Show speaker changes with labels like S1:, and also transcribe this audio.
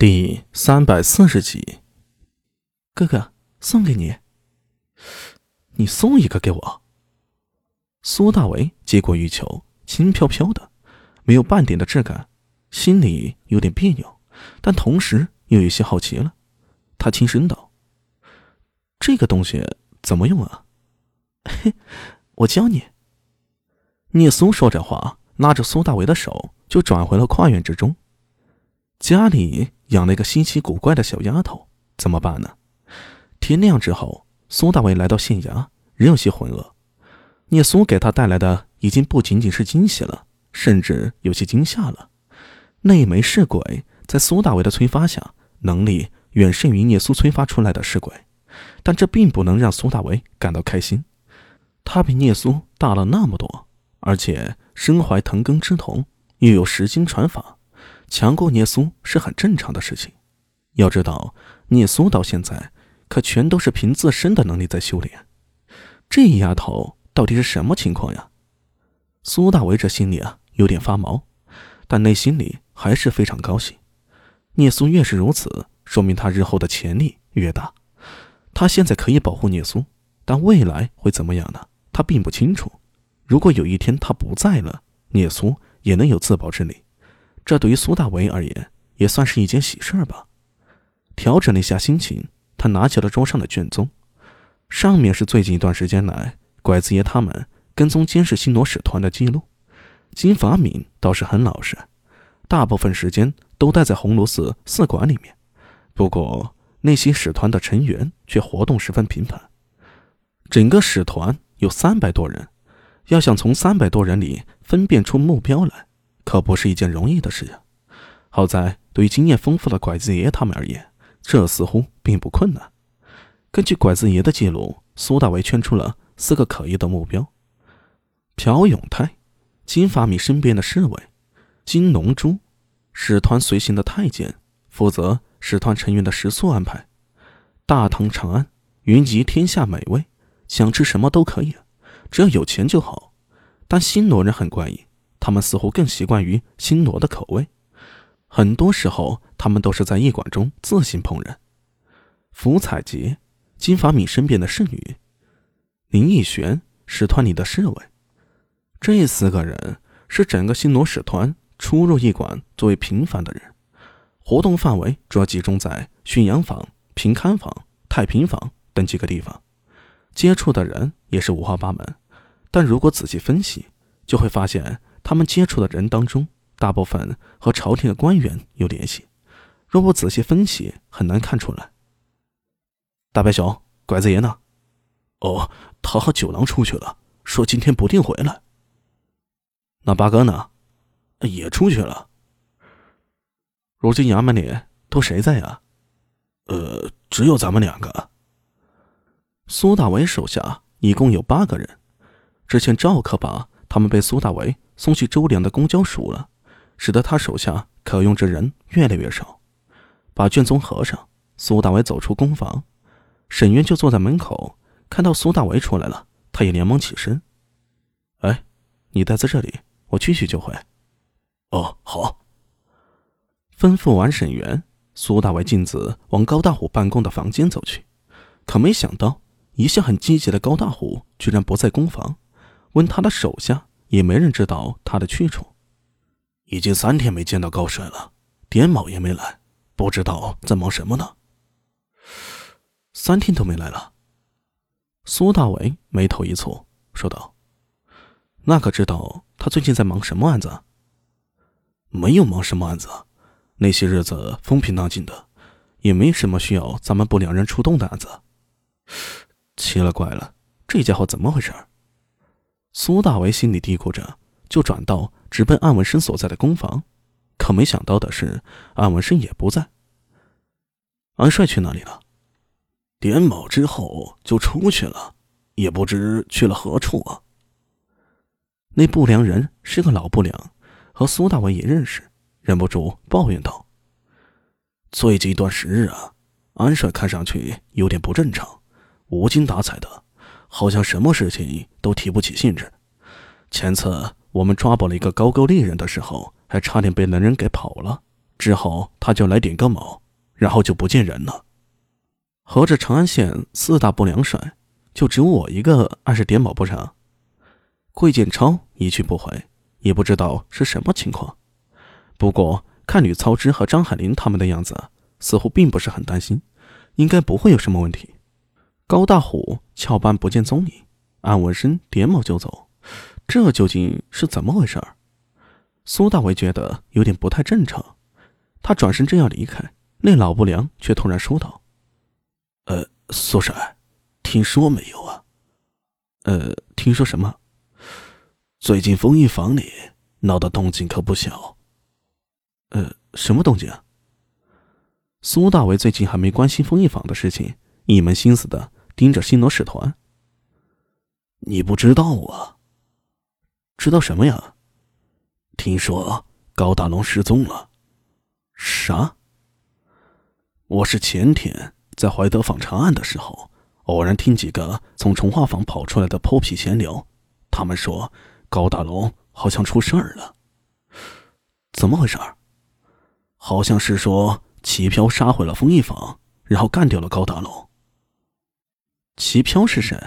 S1: 第三百四十集，
S2: 哥哥送给你，
S1: 你送一个给我。苏大为接过玉球，轻飘飘的，没有半点的质感，心里有点别扭，但同时又有些好奇了。他轻声道：“这个东西怎么用啊？”“
S2: 嘿，我教你。”
S1: 聂苏说着话，拉着苏大为的手就转回了跨院之中。家里养了一个稀奇古怪的小丫头，怎么办呢？天亮之后，苏大伟来到县衙，仍有些浑噩。聂苏给他带来的已经不仅仅是惊喜了，甚至有些惊吓了。那一枚尸鬼在苏大伟的催发下，能力远胜于聂苏催发出来的尸鬼，但这并不能让苏大伟感到开心。他比聂苏大了那么多，而且身怀藤根之瞳，又有十金传法。强过聂苏是很正常的事情。要知道，聂苏到现在可全都是凭自身的能力在修炼。这丫头到底是什么情况呀？苏大为这心里啊有点发毛，但内心里还是非常高兴。聂苏越是如此，说明他日后的潜力越大。他现在可以保护聂苏，但未来会怎么样呢？他并不清楚。如果有一天他不在了，聂苏也能有自保之力。这对于苏大为而言也算是一件喜事儿吧。调整了一下心情，他拿起了桌上的卷宗，上面是最近一段时间来拐子爷他们跟踪监视新罗使团的记录。金法敏倒是很老实，大部分时间都待在红炉寺寺馆里面。不过那些使团的成员却活动十分频繁。整个使团有三百多人，要想从三百多人里分辨出目标来。可不是一件容易的事呀。好在对于经验丰富的拐子爷他们而言，这似乎并不困难。根据拐子爷的记录，苏大为圈出了四个可疑的目标：朴永泰，金发米身边的侍卫；金龙珠，使团随行的太监，负责使团成员的食宿安排；大唐长安，云集天下美味，想吃什么都可以，只要有钱就好。但新罗人很怪异。他们似乎更习惯于新罗的口味，很多时候他们都是在驿馆中自行烹饪。福彩杰，金发米身边的侍女；林逸璇，使团里的侍卫。这四个人是整个新罗使团出入驿馆最为频繁的人，活动范围主要集中在驯养坊、平看坊、太平坊等几个地方，接触的人也是五花八门。但如果仔细分析，就会发现。他们接触的人当中，大部分和朝廷的官员有联系。若不仔细分析，很难看出来。大白熊，拐子爷呢？
S3: 哦，他和九郎出去了，说今天不定回来。
S1: 那八哥呢？
S3: 也出去了。
S1: 如今衙门里都谁在呀？
S3: 呃，只有咱们两个。
S1: 苏大为手下一共有八个人，之前赵可把他们被苏大为。送去周良的公交数了，使得他手下可用之人越来越少。把卷宗合上，苏大伟走出工房，沈渊就坐在门口，看到苏大伟出来了，他也连忙起身：“哎，你待在这里，我去去就回。”“
S3: 哦，好。”
S1: 吩咐完沈渊，苏大伟径自往高大虎办公的房间走去，可没想到，一向很积极的高大虎居然不在工房，问他的手下。也没人知道他的去处，
S3: 已经三天没见到高帅了，点卯也没来，不知道在忙什么呢。
S1: 三天都没来了，苏大伟眉头一蹙，说道：“那可知道他最近在忙什么案子？”“
S3: 没有忙什么案子，那些日子风平浪静的，
S1: 也没什么需要咱们部两人出动的案子。”奇了怪了，这家伙怎么回事？苏大为心里嘀咕着，就转道直奔安文生所在的工房。可没想到的是，安文生也不在。安帅去哪里了？
S3: 点卯之后就出去了，也不知去了何处啊。
S1: 那不良人是个老不良，和苏大为也认识，忍不住抱怨道：“
S3: 最近一段时日啊，安帅看上去有点不正常，无精打采的。”好像什么事情都提不起兴致。前次我们抓捕了一个高句丽人的时候，还差点被那人给跑了，之后他就来点个卯，然后就不见人了。
S1: 合着长安县四大不良帅，就只有我一个按时点卯不成？桂建超一去不回，也不知道是什么情况。不过看吕操之和张海林他们的样子，似乎并不是很担心，应该不会有什么问题。高大虎翘班不见踪影，安文生点卯就走，这究竟是怎么回事儿？苏大为觉得有点不太正常，他转身正要离开，那老不良却突然说道。
S3: 呃，苏帅，听说没有啊？
S1: 呃，听说什么？
S3: 最近丰衣坊里闹的动静可不小。
S1: 呃，什么动静啊？苏大为最近还没关心丰衣坊的事情，一门心思的盯着新罗使团。
S3: 你不知道啊？
S1: 知道什么呀？
S3: 听说高大龙失踪了。
S1: 啥？
S3: 我是前天。在怀德坊查案的时候，偶然听几个从重化坊跑出来的泼皮闲聊，他们说高大龙好像出事儿了。
S1: 怎么回事？
S3: 好像是说齐飘杀回了丰益坊，然后干掉了高大龙。
S1: 齐飘是谁？